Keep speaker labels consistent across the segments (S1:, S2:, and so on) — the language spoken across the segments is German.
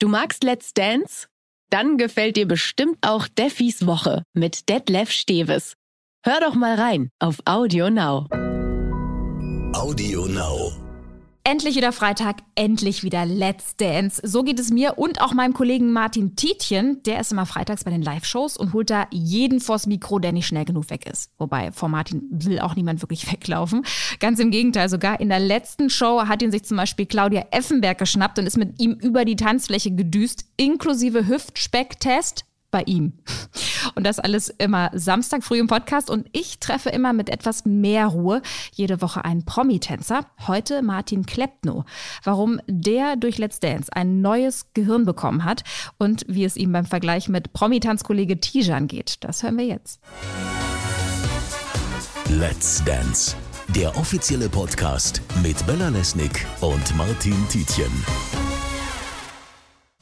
S1: Du magst Let's Dance? Dann gefällt dir bestimmt auch Deffis Woche mit Detlef Steves. Hör doch mal rein auf Audio Now.
S2: Audio Now.
S3: Endlich wieder Freitag, endlich wieder Let's Dance. So geht es mir und auch meinem Kollegen Martin Tietjen. Der ist immer freitags bei den Live-Shows und holt da jeden vors Mikro, der nicht schnell genug weg ist. Wobei, vor Martin will auch niemand wirklich weglaufen. Ganz im Gegenteil, sogar in der letzten Show hat ihn sich zum Beispiel Claudia Effenberg geschnappt und ist mit ihm über die Tanzfläche gedüst, inklusive Hüftspecktest bei ihm. Und das alles immer Samstag früh im Podcast. Und ich treffe immer mit etwas mehr Ruhe jede Woche einen Promi-Tänzer. Heute Martin Klepno. Warum der durch Let's Dance ein neues Gehirn bekommen hat und wie es ihm beim Vergleich mit Promi-Tanzkollege Tijan geht, das hören wir jetzt.
S2: Let's Dance. Der offizielle Podcast mit Bella Lesnick und Martin Tietjen.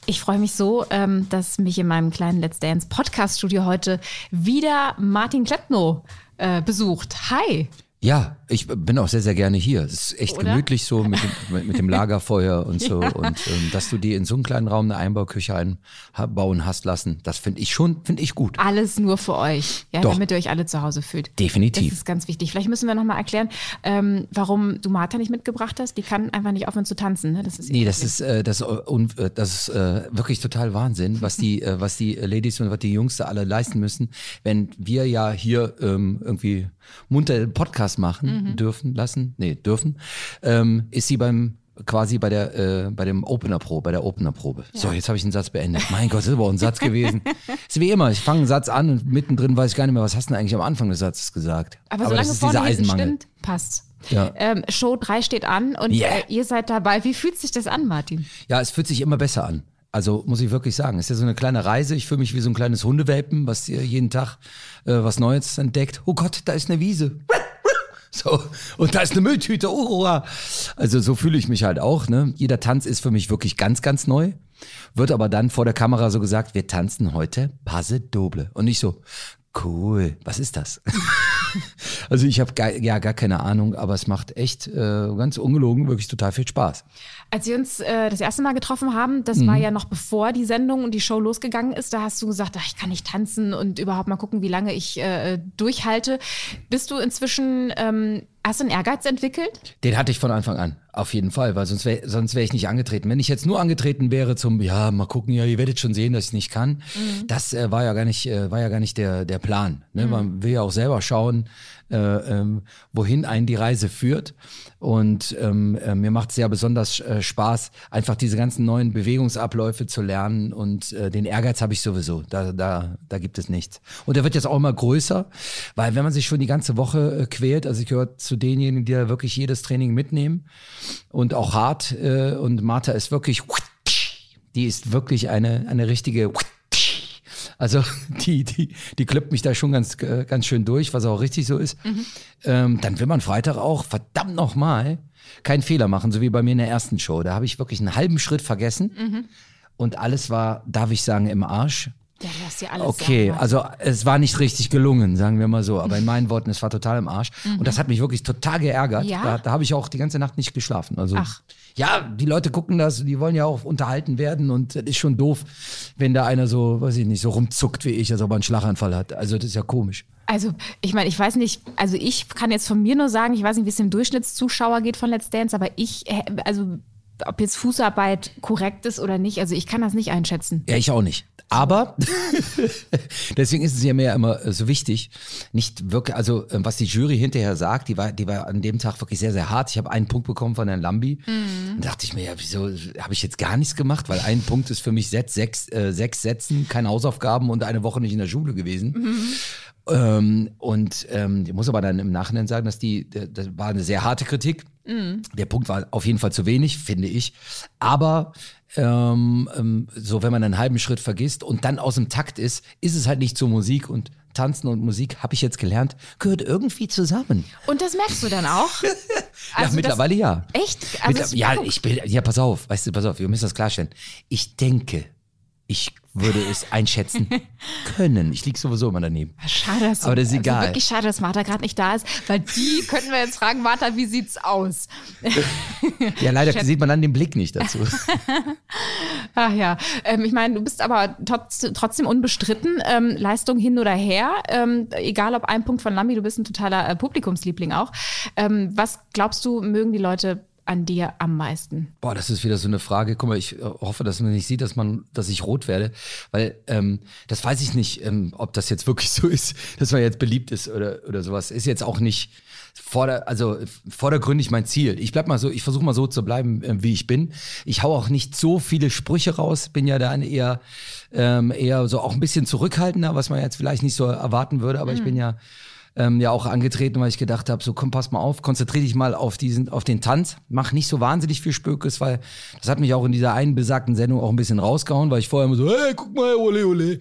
S3: Ich freue mich so, ähm, dass mich in meinem kleinen Let's Dance Podcast Studio heute wieder Martin Kleppno äh, besucht. Hi.
S4: Ja, ich bin auch sehr, sehr gerne hier. Es ist echt
S3: Oder?
S4: gemütlich so mit dem, mit dem Lagerfeuer und so.
S3: Ja.
S4: Und ähm, dass du dir in so einen kleinen Raum eine Einbauküche einbauen hast lassen, das finde ich schon, finde ich gut.
S3: Alles nur für euch, ja,
S4: Doch.
S3: damit ihr euch alle zu Hause fühlt.
S4: Definitiv.
S3: Das ist ganz wichtig. Vielleicht müssen wir nochmal erklären, ähm, warum du Martha nicht mitgebracht hast. Die kann einfach nicht aufhören zu tanzen. Ne? Das ist
S4: Nee, das ist, äh, das, äh, un, äh, das ist äh, wirklich total Wahnsinn, was die, äh, was die Ladies und was die Jungs da alle leisten müssen, wenn wir ja hier ähm, irgendwie munter einen Podcast machen dürfen lassen, nee, dürfen, ähm, ist sie beim quasi bei der äh, bei dem Opener Pro, bei der Opener Probe. So, jetzt habe ich einen Satz beendet. Mein Gott, das ist aber ein Satz gewesen. ist wie immer, ich fange einen Satz an und mittendrin weiß ich gar nicht mehr, was hast du denn eigentlich am Anfang des Satzes gesagt?
S3: Aber solange
S4: das ist
S3: vorne
S4: Eisenmangel.
S3: stimmt, passt.
S4: Ja.
S3: Ähm, Show 3 steht an und
S4: Yeah.
S3: äh, ihr seid dabei. Wie fühlt sich das an, Martin?
S4: Ja, es fühlt sich immer besser an. Also muss ich wirklich sagen, es ist ja so eine kleine Reise. Ich fühle mich wie so ein kleines Hundewelpen, was jeden Tag äh, was Neues entdeckt. Oh Gott, da ist eine Wiese. So, und da ist eine Mülltüte. Oh, hurra. Also so fühle ich mich halt auch. Ne? Jeder Tanz ist für mich wirklich ganz, ganz neu. Wird aber dann vor der Kamera so gesagt, wir tanzen heute Passe Doble. Und nicht so, cool, was ist das? also ich habe gar, ja gar keine Ahnung, aber es macht echt äh, ganz ungelogen wirklich total viel Spaß.
S3: Als wir uns äh, das erste Mal getroffen haben, das
S4: Mhm.
S3: war ja noch bevor die Sendung und die Show losgegangen ist, da hast du gesagt, ach, ich kann nicht tanzen und überhaupt mal gucken, wie lange ich äh, durchhalte. Bist du inzwischen, ähm, hast du einen Ehrgeiz entwickelt?
S4: Den hatte ich von Anfang an, auf jeden Fall, weil sonst wäre sonst wär ich nicht angetreten. Wenn ich jetzt nur angetreten wäre zum, ja, mal gucken, ja, ihr werdet schon sehen, dass ich nicht kann, das äh, war ja gar nicht, äh, war ja gar nicht der, der Plan. Ne? Man will ja auch selber schauen, äh, ähm, wohin einen die Reise führt. Und ähm, äh, mir macht es ja besonders äh, Spaß, einfach diese ganzen neuen Bewegungsabläufe zu lernen. Und äh, den Ehrgeiz habe ich sowieso. Da, da, da gibt es nichts. Und der wird jetzt auch immer größer, weil wenn man sich schon die ganze Woche äh, quält, also ich gehöre zu denjenigen, die da wirklich jedes Training mitnehmen und auch hart. Äh, und Martha ist wirklich, die ist wirklich eine, eine richtige also die, die, die kloppt mich da schon ganz, äh, ganz schön durch, was auch richtig so ist. Ähm, dann will man Freitag auch, verdammt nochmal, keinen Fehler machen, so wie bei mir in der ersten Show. Da habe ich wirklich einen halben Schritt vergessen und alles war, darf ich sagen, im Arsch.
S3: Ja, du hast ja alles
S4: Okay,
S3: sagen,
S4: also es war nicht richtig gelungen, sagen wir mal so. Aber in meinen Worten, es war total im Arsch. Und das hat mich wirklich total geärgert.
S3: Ja?
S4: Da, da habe ich auch die ganze Nacht nicht geschlafen. Also,
S3: Ach.
S4: Ja, die Leute gucken das, die wollen ja auch unterhalten werden. Und das ist schon doof, wenn da einer so, weiß ich nicht, so rumzuckt wie ich, als ob er einen Schlaganfall hat. Also das ist ja komisch.
S3: Also, ich meine, ich weiß nicht, also ich kann jetzt von mir nur sagen, ich weiß nicht, wie es dem Durchschnittszuschauer geht von Let's Dance, aber ich, äh, also ob jetzt Fußarbeit korrekt ist oder nicht, also ich kann das nicht einschätzen.
S4: Ja, ich auch nicht. Aber deswegen ist es ja mir immer äh, so wichtig, nicht wirklich, also äh, was die Jury hinterher sagt, die war, die war an dem Tag wirklich sehr, sehr hart. Ich habe einen Punkt bekommen von Herrn Lambi. Und dachte ich mir, ja, wieso habe ich jetzt gar nichts gemacht? Weil ein Punkt ist für mich Set, sechs, äh, sechs Sätzen, keine Hausaufgaben und eine Woche nicht in der Schule gewesen. Ähm, und ähm, ich muss aber dann im Nachhinein sagen, dass die, das war eine sehr harte Kritik. Der Punkt war auf jeden Fall zu wenig, finde ich. Aber ähm, ähm, so, wenn man einen halben Schritt vergisst und dann aus dem Takt ist, ist es halt nicht zur Musik und Tanzen und Musik, habe ich jetzt gelernt, gehört irgendwie zusammen.
S3: Und das merkst du dann auch?
S4: ja,
S3: Also
S4: mittlerweile ja.
S3: das, Echt? Also
S4: Mittler- ja, ich bin, ja, pass auf, weißt du, pass auf, wir müssen das klarstellen. Ich denke Ich würde es einschätzen können. Ich liege sowieso immer daneben.
S3: Schade, dass
S4: Aber das ist
S3: also
S4: egal.
S3: wirklich schade, dass Martha gerade nicht da ist, weil die könnten wir jetzt fragen, Martha, wie sieht's aus?
S4: Ja, leider sieht man dann den Blick nicht dazu.
S3: Ach ja, ähm, ich meine, du bist aber trotz, trotzdem unbestritten. Ähm, Leistung hin oder her, ähm, egal ob ein Punkt von Lambi, du bist ein totaler äh, Publikumsliebling auch. Ähm, was glaubst du, mögen die Leute an dir am meisten?
S4: Boah, das ist wieder so eine Frage. Guck mal, ich äh, hoffe, dass man nicht sieht, dass man, dass ich rot werde, weil ähm, das weiß ich nicht, ähm, ob das jetzt wirklich so ist, dass man jetzt beliebt ist oder oder sowas. Ist jetzt auch nicht vorder, also vordergründig mein Ziel. Ich bleib mal so, ich versuche mal so zu bleiben, äh, wie ich bin. Ich hau auch nicht so viele Sprüche raus, bin ja dann eher ähm, eher so auch ein bisschen zurückhaltender, was man jetzt vielleicht nicht so erwarten würde, aber ich bin ja ähm, ja auch angetreten, weil ich gedacht habe, so komm, pass mal auf, konzentriere dich mal auf diesen, auf den Tanz, mach nicht so wahnsinnig viel Spökes, weil das hat mich auch in dieser einen besagten Sendung auch ein bisschen rausgehauen, weil ich vorher immer so, hey, guck mal, ole, ole.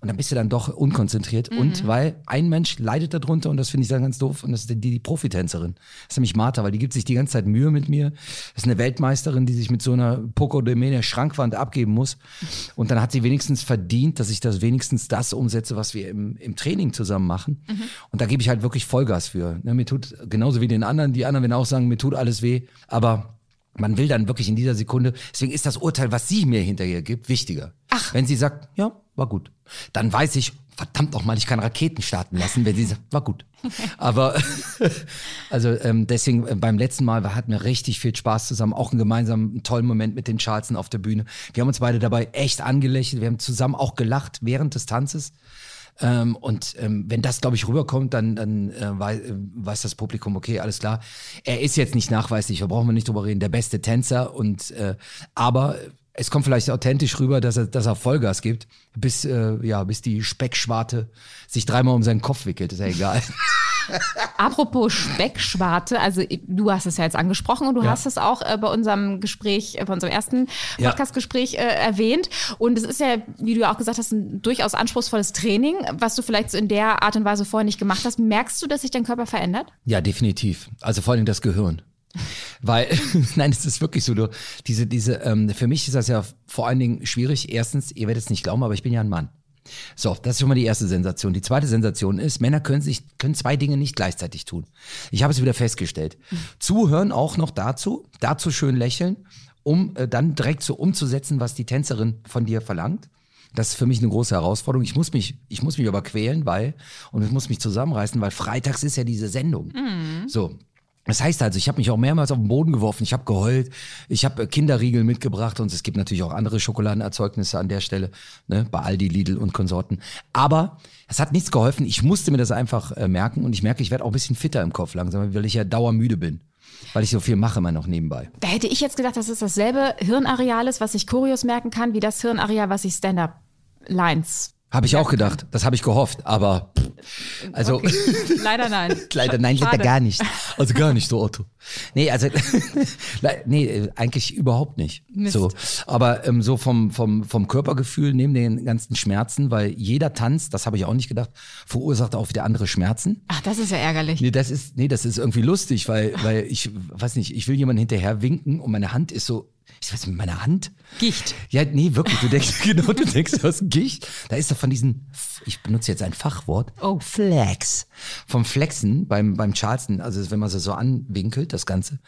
S4: Und dann bist du dann doch unkonzentriert. Und weil ein Mensch leidet darunter und das finde ich dann ganz doof. Und das ist die, die Profitänzerin. Das ist nämlich Martha, weil die gibt sich die ganze Zeit Mühe mit mir. Das ist eine Weltmeisterin, die sich mit so einer Poco de Mene Schrankwand abgeben muss. Und dann hat sie wenigstens verdient, dass ich das wenigstens das umsetze, was wir im, im Training zusammen machen. Und da gebe ich halt wirklich Vollgas für. Ne, mir tut genauso wie den anderen. Die anderen werden auch sagen, mir tut alles weh. Aber man will dann wirklich in dieser Sekunde, deswegen ist das Urteil, was sie mir hinterher gibt, wichtiger. Ach. Wenn sie sagt, ja, war gut, dann weiß ich, verdammt nochmal, ich kann Raketen starten lassen, wenn sie sagt, war gut. Aber also ähm, deswegen äh, beim letzten Mal hatten wir richtig viel Spaß zusammen, auch einen gemeinsamen tollen Moment mit den Charleston auf der Bühne. Wir haben uns beide dabei echt angelächelt, wir haben zusammen auch gelacht während des Tanzes. Ähm, und ähm, wenn das, glaube ich, rüberkommt, dann, dann äh, weiß, äh, weiß das Publikum, okay, alles klar. Er ist jetzt nicht nachweislich, da brauchen wir nicht drüber reden, der beste Tänzer. Und äh, aber es kommt vielleicht authentisch rüber, dass er, dass er Vollgas gibt, bis, äh, ja, bis die Speckschwarte sich dreimal um seinen Kopf wickelt, ist ja egal.
S3: Apropos Speckschwarte, also du hast es ja jetzt angesprochen und du
S4: Ja.
S3: hast es auch äh, bei unserem Gespräch, äh, bei unserem ersten. Podcastgespräch äh, erwähnt. Und es ist ja, wie du ja auch gesagt hast, ein durchaus anspruchsvolles Training, was du vielleicht so in der Art und Weise vorher nicht gemacht hast. Merkst du, dass sich dein Körper verändert?
S4: Ja, definitiv. Also vor allem das Gehirn. Weil, nein, es ist wirklich so, du, diese, diese, ähm, für mich ist das ja vor allen Dingen schwierig. Erstens, ihr werdet es nicht glauben, aber ich bin ja ein Mann. So, das ist schon mal die erste Sensation. Die zweite Sensation ist, Männer können sich, können zwei Dinge nicht gleichzeitig tun. Ich habe es wieder festgestellt. Zuhören auch noch dazu, dazu schön lächeln, um äh, dann direkt so umzusetzen, was die Tänzerin von dir verlangt. Das ist für mich eine große Herausforderung. Ich muss mich, ich muss mich aber quälen, weil, und ich muss mich zusammenreißen, weil freitags ist ja diese Sendung. So. Das heißt also, ich habe mich auch mehrmals auf den Boden geworfen, ich habe geheult, ich habe äh, Kinderriegel mitgebracht und es gibt natürlich auch andere Schokoladenerzeugnisse an der Stelle, ne, bei Aldi, Lidl und Konsorten. Aber es hat nichts geholfen, ich musste mir das einfach äh, merken und ich merke, ich werde auch ein bisschen fitter im Kopf langsam, weil ich ja dauermüde bin, weil ich so viel mache immer noch nebenbei.
S3: Da hätte ich jetzt gedacht, dass es dasselbe Hirnareal ist, was sich Choreos merken kann, wie das Hirnareal, was sich Stand-Up-Lines.
S4: Habe ich auch gedacht, das habe ich gehofft, aber pff, also
S3: Okay. Leider nein.
S4: Leider nein, leider gar nicht. Also gar nicht so, Otto. Nee, also nee, eigentlich überhaupt nicht.
S3: Mist.
S4: So, aber ähm, so vom vom vom Körpergefühl neben den ganzen Schmerzen, weil jeder Tanz, das habe ich auch nicht gedacht, verursacht auch wieder andere Schmerzen.
S3: Ach, das ist ja ärgerlich.
S4: Nee, das ist nee, das ist irgendwie lustig, weil weil ich weiß nicht, ich will jemanden hinterher winken und meine Hand ist so ich weiß mit meiner Hand.
S3: Gicht.
S4: Ja, nee, wirklich. Du denkst, genau, du denkst, du hast Gicht. Da ist doch von diesen, ich benutze jetzt ein Fachwort,
S3: Oh.
S4: Flex. Vom Flexen beim, beim Charleston, also wenn man so so anwinkelt, das Ganze.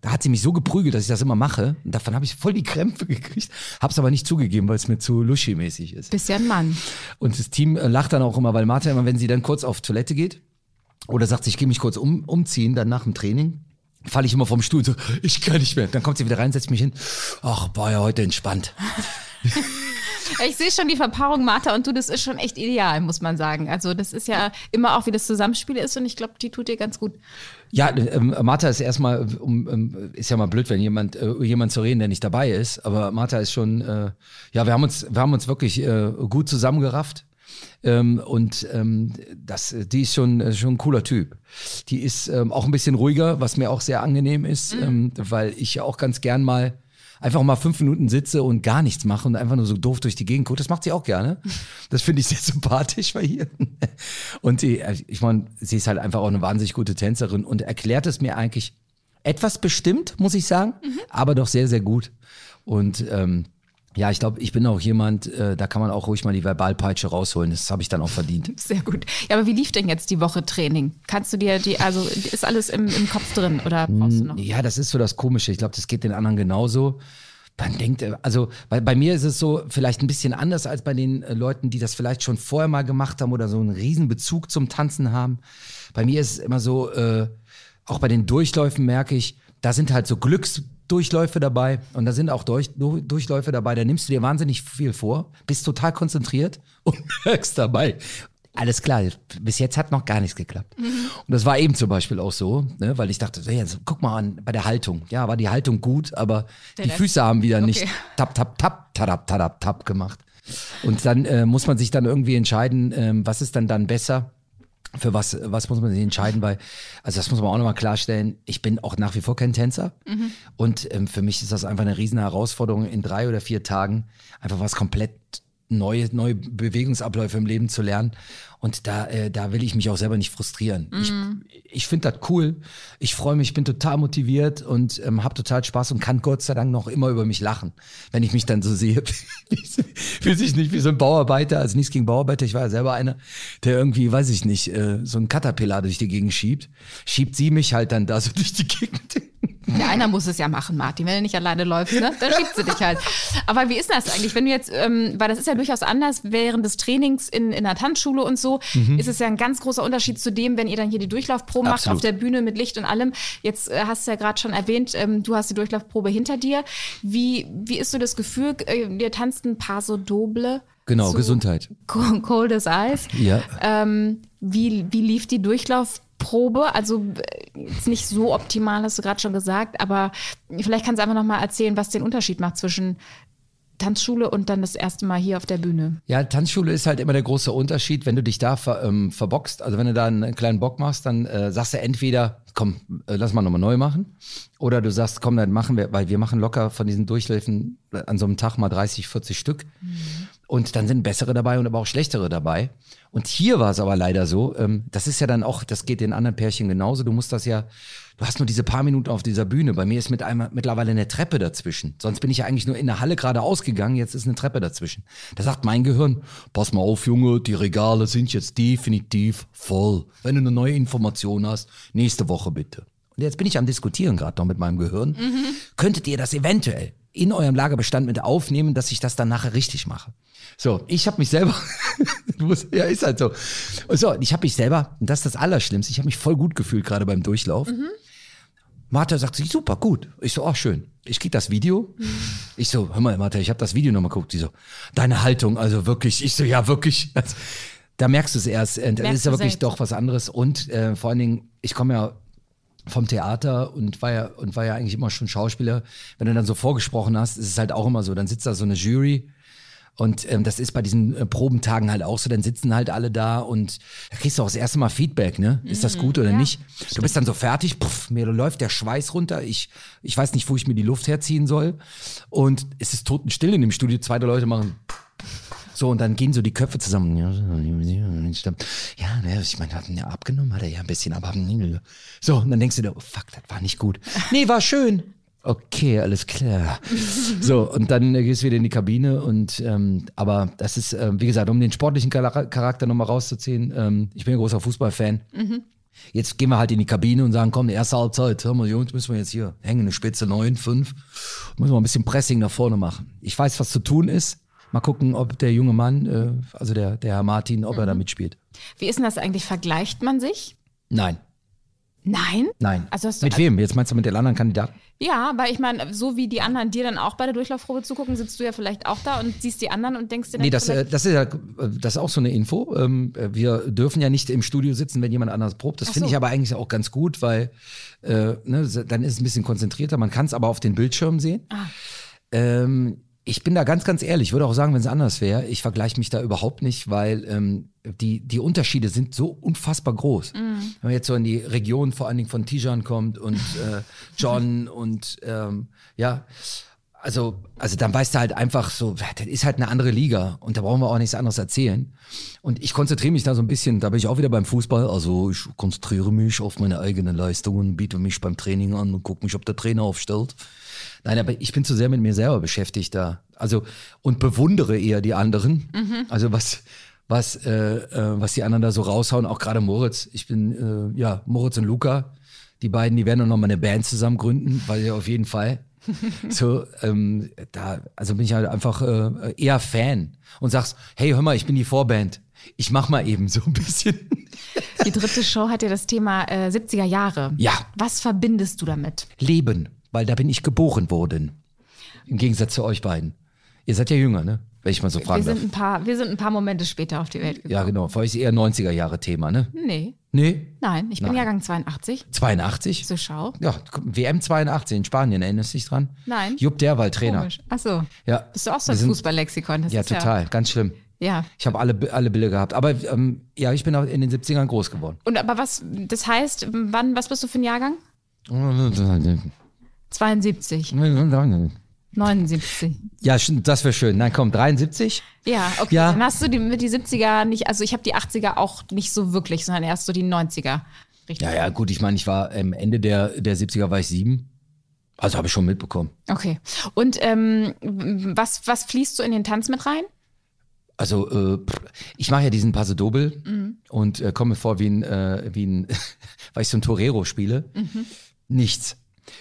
S4: Da hat sie mich so geprügelt, dass ich das immer mache. Und davon habe ich voll die Krämpfe gekriegt. Hab's aber nicht zugegeben, weil es mir zu luschi-mäßig ist.
S3: Bist ja ein Mann.
S4: Und das Team äh, lacht dann auch immer, weil Martha immer, wenn sie dann kurz auf Toilette geht oder sagt, ich gehe mich kurz um, umziehen, dann nach dem Training, falle ich immer vom Stuhl so, ich kann nicht mehr. Dann kommt sie wieder rein, setzt mich hin. Ach, war ja heute entspannt.
S3: Ich sehe schon die Verpaarung Martha und du, das ist schon echt ideal, muss man sagen. Also das ist ja immer auch, wie das Zusammenspiel ist und ich glaube, die tut dir ganz gut.
S4: Ja, ähm, Martha ist erstmal, um, ähm, ist ja mal blöd, wenn jemand, äh, jemand zu reden, der nicht dabei ist. Aber Martha ist schon, äh, ja, wir haben uns, wir haben uns wirklich äh, gut zusammengerafft. Ähm, und ähm, das, die ist schon, äh, schon ein cooler Typ. Die ist ähm, auch ein bisschen ruhiger, was mir auch sehr angenehm ist, ähm, weil ich ja auch ganz gern mal einfach mal fünf Minuten sitze und gar nichts mache und einfach nur so doof durch die Gegend gucke. Das macht sie auch gerne. Das finde ich sehr sympathisch bei ihr. Und sie, äh, ich meine, sie ist halt einfach auch eine wahnsinnig gute Tänzerin und erklärt es mir eigentlich etwas bestimmt, muss ich sagen, aber doch sehr, sehr gut. Und ähm, Ja, ich glaube, ich bin auch jemand, äh, da kann man auch ruhig mal die Verbalpeitsche rausholen. Das habe ich dann auch verdient.
S3: Sehr gut. Ja, aber wie lief denn jetzt die Woche Training? Kannst du dir die, also ist alles im, im Kopf drin oder brauchst du noch?
S4: Ja, das ist so das Komische. Ich glaube, das geht den anderen genauso. Man denkt, äh, also bei, bei mir ist es so vielleicht ein bisschen anders als bei den äh, Leuten, die das vielleicht schon vorher mal gemacht haben oder so einen riesen Bezug zum Tanzen haben. Bei mir ist es immer so, äh, auch bei den Durchläufen merke ich, da sind halt so Glücksdurchläufe dabei und da sind auch Durch, Du- Durchläufe dabei, da nimmst du dir wahnsinnig viel vor, bist total konzentriert und merkst dabei, alles klar, bis jetzt hat noch gar nichts geklappt. Und das war eben zum Beispiel auch so, ne, weil ich dachte, hey, jetzt, guck mal an, bei der Haltung. Ja, war die Haltung gut, aber die
S3: Rest-
S4: Füße haben wieder nicht
S3: Okay.
S4: tap, tap, tap, tadap, tadap, tap gemacht. Und dann äh, muss man sich dann irgendwie entscheiden, ähm, was ist dann dann besser. Für was, was muss man sich entscheiden? Weil, also das muss man auch nochmal klarstellen, ich bin auch nach wie vor kein Tänzer. Und ähm, für mich ist das einfach eine riesen Herausforderung, in drei oder vier Tagen einfach was komplett neue, neue Bewegungsabläufe im Leben zu lernen. Und da, äh, da will ich mich auch selber nicht frustrieren. Ich, ich finde das cool. Ich freue mich, bin total motiviert und ähm, habe total Spaß und kann Gott sei Dank noch immer über mich lachen, wenn ich mich dann so sehe. Fühlt sich nicht wie so ein Bauarbeiter, also nichts gegen Bauarbeiter. Ich war ja selber einer, der irgendwie, weiß ich nicht, äh, so ein Caterpillar durch die Gegend schiebt. Schiebt sie mich halt dann da so durch die Gegend.
S3: Ja, einer muss es ja machen, Martin. Wenn du nicht alleine läufst, ne? dann schiebt sie dich halt. Aber wie ist das eigentlich, wenn du jetzt, ähm, weil das ist ja durchaus anders, während des Trainings in, in der Tanzschule und so, ist es ja ein ganz großer Unterschied zu dem, wenn ihr dann hier die Durchlaufprobe macht auf der Bühne mit Licht und allem. Jetzt äh, hast du ja gerade schon erwähnt, ähm, du hast die Durchlaufprobe hinter dir. Wie, wie ist so das Gefühl, äh, ihr tanzt ein Paso Doble?
S4: Genau,
S3: zu
S4: Gesundheit.
S3: Co- Cold as Ice.
S4: Ja.
S3: Ähm, wie, wie lief die Durchlaufprobe? Also äh, ist nicht so optimal, hast du gerade schon gesagt, aber vielleicht kannst du einfach noch mal erzählen, was den Unterschied macht zwischen Tanzschule und dann das erste Mal hier auf der Bühne.
S4: Ja, Tanzschule ist halt immer der große Unterschied, wenn du dich da ver, ähm, verboxt, also wenn du da einen kleinen Bock machst, dann äh, sagst du entweder, komm, äh, lass mal nochmal neu machen, oder du sagst, komm, dann machen wir, weil wir machen locker von diesen Durchläufen an so einem Tag mal 30, 40 Stück. Und dann sind bessere dabei und aber auch schlechtere dabei. Und hier war es aber leider so, ähm, das ist ja dann auch, das geht den anderen Pärchen genauso, du musst das ja, du hast nur diese paar Minuten auf dieser Bühne. Bei mir ist mit einmal mittlerweile eine Treppe dazwischen. Sonst bin ich ja eigentlich nur in der Halle gerade ausgegangen, jetzt ist eine Treppe dazwischen. Da sagt mein Gehirn, pass mal auf, Junge, die Regale sind jetzt definitiv voll. Wenn du eine neue Information hast, nächste Woche bitte. Und jetzt bin ich am Diskutieren gerade noch mit meinem Gehirn. Könntet ihr das eventuell in eurem Lagerbestand mit aufnehmen, dass ich das dann nachher richtig mache? So, ich habe mich selber, ja, ist halt so. Und so, ich habe mich selber, und das ist das Allerschlimmste, ich habe mich voll gut gefühlt gerade beim Durchlauf. Martha sagt sich, super, gut. Ich so, ach schön. Ich krieg das Video. Ich so, hör mal, Martha, ich habe das Video nochmal geguckt. Die so, deine Haltung, also wirklich. Ich so, ja, wirklich. Also, da merkst du es erst. äh, Das
S3: Merkst
S4: ist ja wirklich
S3: selbst.
S4: doch was anderes. Und äh, vor allen Dingen, ich komme ja vom Theater und war ja und war ja eigentlich immer schon Schauspieler. Wenn du dann so vorgesprochen hast, ist es halt auch immer so. Dann sitzt da so eine Jury und ähm, das ist bei diesen äh, Probentagen halt auch so. Dann sitzen halt alle da und da kriegst du auch das erste Mal Feedback, ne? Ist das gut oder
S3: ja,
S4: nicht? Du bist dann so fertig, puff, mir läuft der Schweiß runter. Ich ich weiß nicht, wo ich mir die Luft herziehen soll und es ist totenstill in dem Studio. Zwei Leute machen so, und dann gehen so die Köpfe zusammen. Ja, ne, ich meine, hat ihn ja abgenommen, hat er ja ein bisschen, aber so, und dann denkst du dir, oh, fuck, das war nicht gut. Nee, war schön. Okay, alles klar. So, und dann äh, gehst du wieder in die Kabine und ähm, aber das ist, ähm, wie gesagt, um den sportlichen Chara- Charakter nochmal rauszuziehen, ähm, ich bin ein großer Fußballfan. Jetzt gehen wir halt in die Kabine und sagen, komm, die erste Halbzeit, hör mal, Jungs, müssen wir jetzt hier hängen, eine Spitze 9, 5, müssen wir ein bisschen Pressing nach vorne machen. Ich weiß, was zu tun ist. Mal gucken, ob der junge Mann, äh, also der, der Herr Martin, ob er da mitspielt.
S3: Wie ist denn das eigentlich? Vergleicht man sich?
S4: Nein,
S3: Nein?
S4: nein.
S3: Also hast du,
S4: mit wem? Jetzt meinst du mit den anderen Kandidaten?
S3: Ja, weil ich meine, so wie die anderen dir dann auch bei der Durchlaufprobe zugucken, sitzt du ja vielleicht auch da und siehst die anderen und denkst dir dann
S4: Nee, das, äh, das ist ja äh, das ist auch so eine Info. Ähm, äh, wir dürfen ja nicht im Studio sitzen, wenn jemand anders probt. Das
S3: Ach
S4: finde
S3: so.
S4: ich aber eigentlich auch ganz gut, weil äh, ne, so- dann ist es ein bisschen konzentrierter. Man kann es aber auf den Bildschirm sehen.
S3: Ah.
S4: Ähm, ich bin da ganz, ganz ehrlich. Ich würde auch sagen, wenn es anders wäre, ich vergleiche mich da überhaupt nicht, weil ähm, die, die Unterschiede sind so unfassbar groß.
S3: Mhm.
S4: Wenn man jetzt so in die Region vor allen Dingen von Tijan kommt und äh, John und ähm, ja, also, also dann weißt du halt einfach so, das ist halt eine andere Liga und da brauchen wir auch nichts anderes erzählen. Und ich konzentriere mich da so ein bisschen, da bin ich auch wieder beim Fußball, also ich konzentriere mich auf meine eigenen Leistungen, biete mich beim Training an und gucke mich, ob der Trainer aufstellt. Nein, aber ich bin zu sehr mit mir selber beschäftigt da. Also und bewundere eher die anderen. Mhm. Also was, was, äh, äh, was die anderen da so raushauen, auch gerade Moritz. Ich bin, äh, ja, Moritz und Luca, die beiden, die werden auch noch mal eine Band zusammen gründen, weil ja auf jeden Fall. so, ähm, da, also bin ich halt einfach äh, eher Fan und sagst, hey, hör mal, ich bin die Vorband. Ich mach mal eben so ein bisschen.
S3: Die dritte Show hat ja das Thema äh, 70er Jahre.
S4: Ja.
S3: Was verbindest du damit?
S4: Leben, weil da bin ich geboren worden. Im Gegensatz zu euch beiden. Ihr seid ja jünger, ne? Wenn ich mal so fragen
S3: wir sind
S4: darf.
S3: Ein paar, wir sind ein paar Momente später auf die Welt gekommen.
S4: Ja, genau. Für euch ist eher 90er Jahre Thema, ne?
S3: Nee.
S4: Nee?
S3: Nein, ich bin
S4: Nein.
S3: Jahrgang 82.
S4: 82?
S3: So schau.
S4: Ja, WM 82 in Spanien, erinnerst du dich dran?
S3: Nein.
S4: Jupp Derwald, Trainer.
S3: Komisch. Ach so.
S4: Ja.
S3: Bist du auch so ein Fußballlexikon?
S4: Ja, total. Ganz schlimm.
S3: Ja.
S4: Ich habe alle, alle Bilder gehabt. Aber ähm, ja, ich bin auch in den 70ern groß geworden.
S3: Und aber was, das heißt, wann, was bist du für ein Jahrgang? 72, 79.
S4: Ja, das wäre schön. Nein, komm, 73?
S3: Ja, okay.
S4: Ja.
S3: Dann hast du die, mit die 70er nicht, also ich habe die 80er auch nicht so wirklich, sondern erst so die 90er. Richtig.
S4: Ja, ja, gut, ich meine, ich war am Ende der, der 70er war ich sieben. Also habe ich schon mitbekommen.
S3: Okay. Und ähm, was, was fließt so in den Tanz mit rein?
S4: Also äh, ich mache ja diesen Paso Doble und äh, komme mir vor wie ein, äh, wie ein weil ich so ein Torero spiele. Nichts.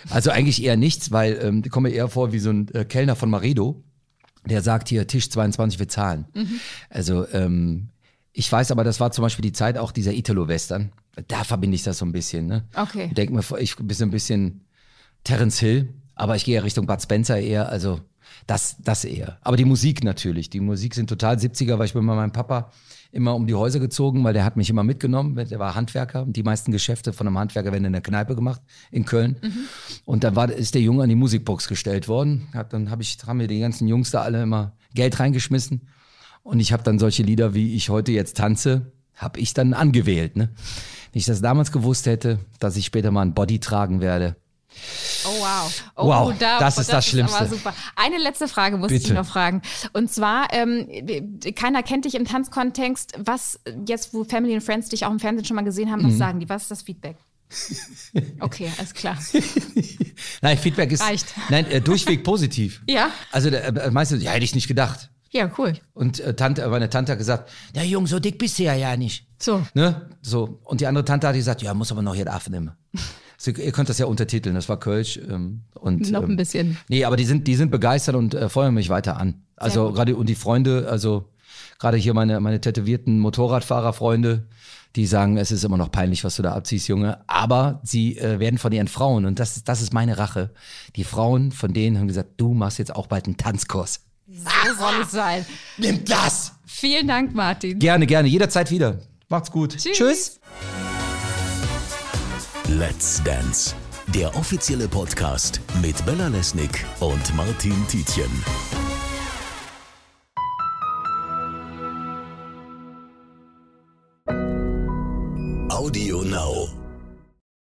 S4: Also eigentlich eher nichts, weil ähm, ich komme mir eher vor wie so ein äh, Kellner von Maredo, der sagt hier Tisch 22 wir zahlen. Also ähm, ich weiß aber, das war zum Beispiel die Zeit auch dieser Italo-Western. Da verbinde ich das so ein bisschen. Ne?
S3: Okay.
S4: Ich denke mir, vor, ich bin so ein bisschen Terence Hill, aber ich gehe ja Richtung Bud Spencer eher, also das, das eher. Aber die Musik natürlich. Die Musik sind total 70er, weil ich bin mit meinem Papa immer um die Häuser gezogen, weil der hat mich immer mitgenommen. Der war Handwerker und die meisten Geschäfte von einem Handwerker werden in der Kneipe gemacht in Köln. Und dann war, ist der Junge an die Musikbox gestellt worden. Hat, dann hab ich, haben mir die ganzen Jungs da alle immer Geld reingeschmissen. Und ich habe dann solche Lieder, wie ich heute jetzt tanze, habe ich dann angewählt. Ne? Wenn ich das damals gewusst hätte, dass ich später mal ein Body tragen werde.
S3: Oh wow. Oh,
S4: Wow, das ist das Schlimmste.
S3: aber super. Eine letzte Frage muss ich
S4: Bitte.
S3: noch fragen. Und zwar, ähm, keiner kennt dich im Tanzkontext. Was jetzt, wo Family and Friends dich auch im Fernsehen schon mal gesehen haben,
S4: Mhm.
S3: was sagen die? Was ist das Feedback? Okay, alles klar.
S4: Nein, Feedback ist
S3: Reicht.
S4: Nein, äh, durchweg positiv.
S3: Ja.
S4: Also äh, meistens, ja, hätte ich nicht gedacht.
S3: Ja, cool.
S4: Und äh, Tante, äh, meine Tante hat gesagt, ja Junge, so dick bist du ja ja nicht.
S3: So.
S4: Ne? So. Und die andere Tante hat gesagt, ja, muss aber noch hier abnehmen. So, ihr könnt das ja untertiteln, das war Kölsch. Ähm, und,
S3: Noch ein
S4: ähm,
S3: bisschen.
S4: Nee, aber die sind, die sind begeistert und äh, feuern mich weiter an. Also gerade und die Freunde, also gerade hier meine, meine tätowierten Motorradfahrerfreunde, die sagen, es ist immer noch peinlich, was du da abziehst, Junge. Aber sie äh, werden von ihren Frauen, und das, ist- das ist meine Rache. Die Frauen von denen haben gesagt, du machst jetzt auch bald einen Tanzkurs.
S3: So soll es sein.
S4: Nimm das!
S3: Vielen Dank, Martin.
S4: Gerne, gerne, jederzeit wieder. Macht's gut.
S3: Tschüss.
S4: Tschüss.
S2: Let's Dance, der offizielle Podcast mit Bella Lesnick und Martin Tietjen. Audio Now.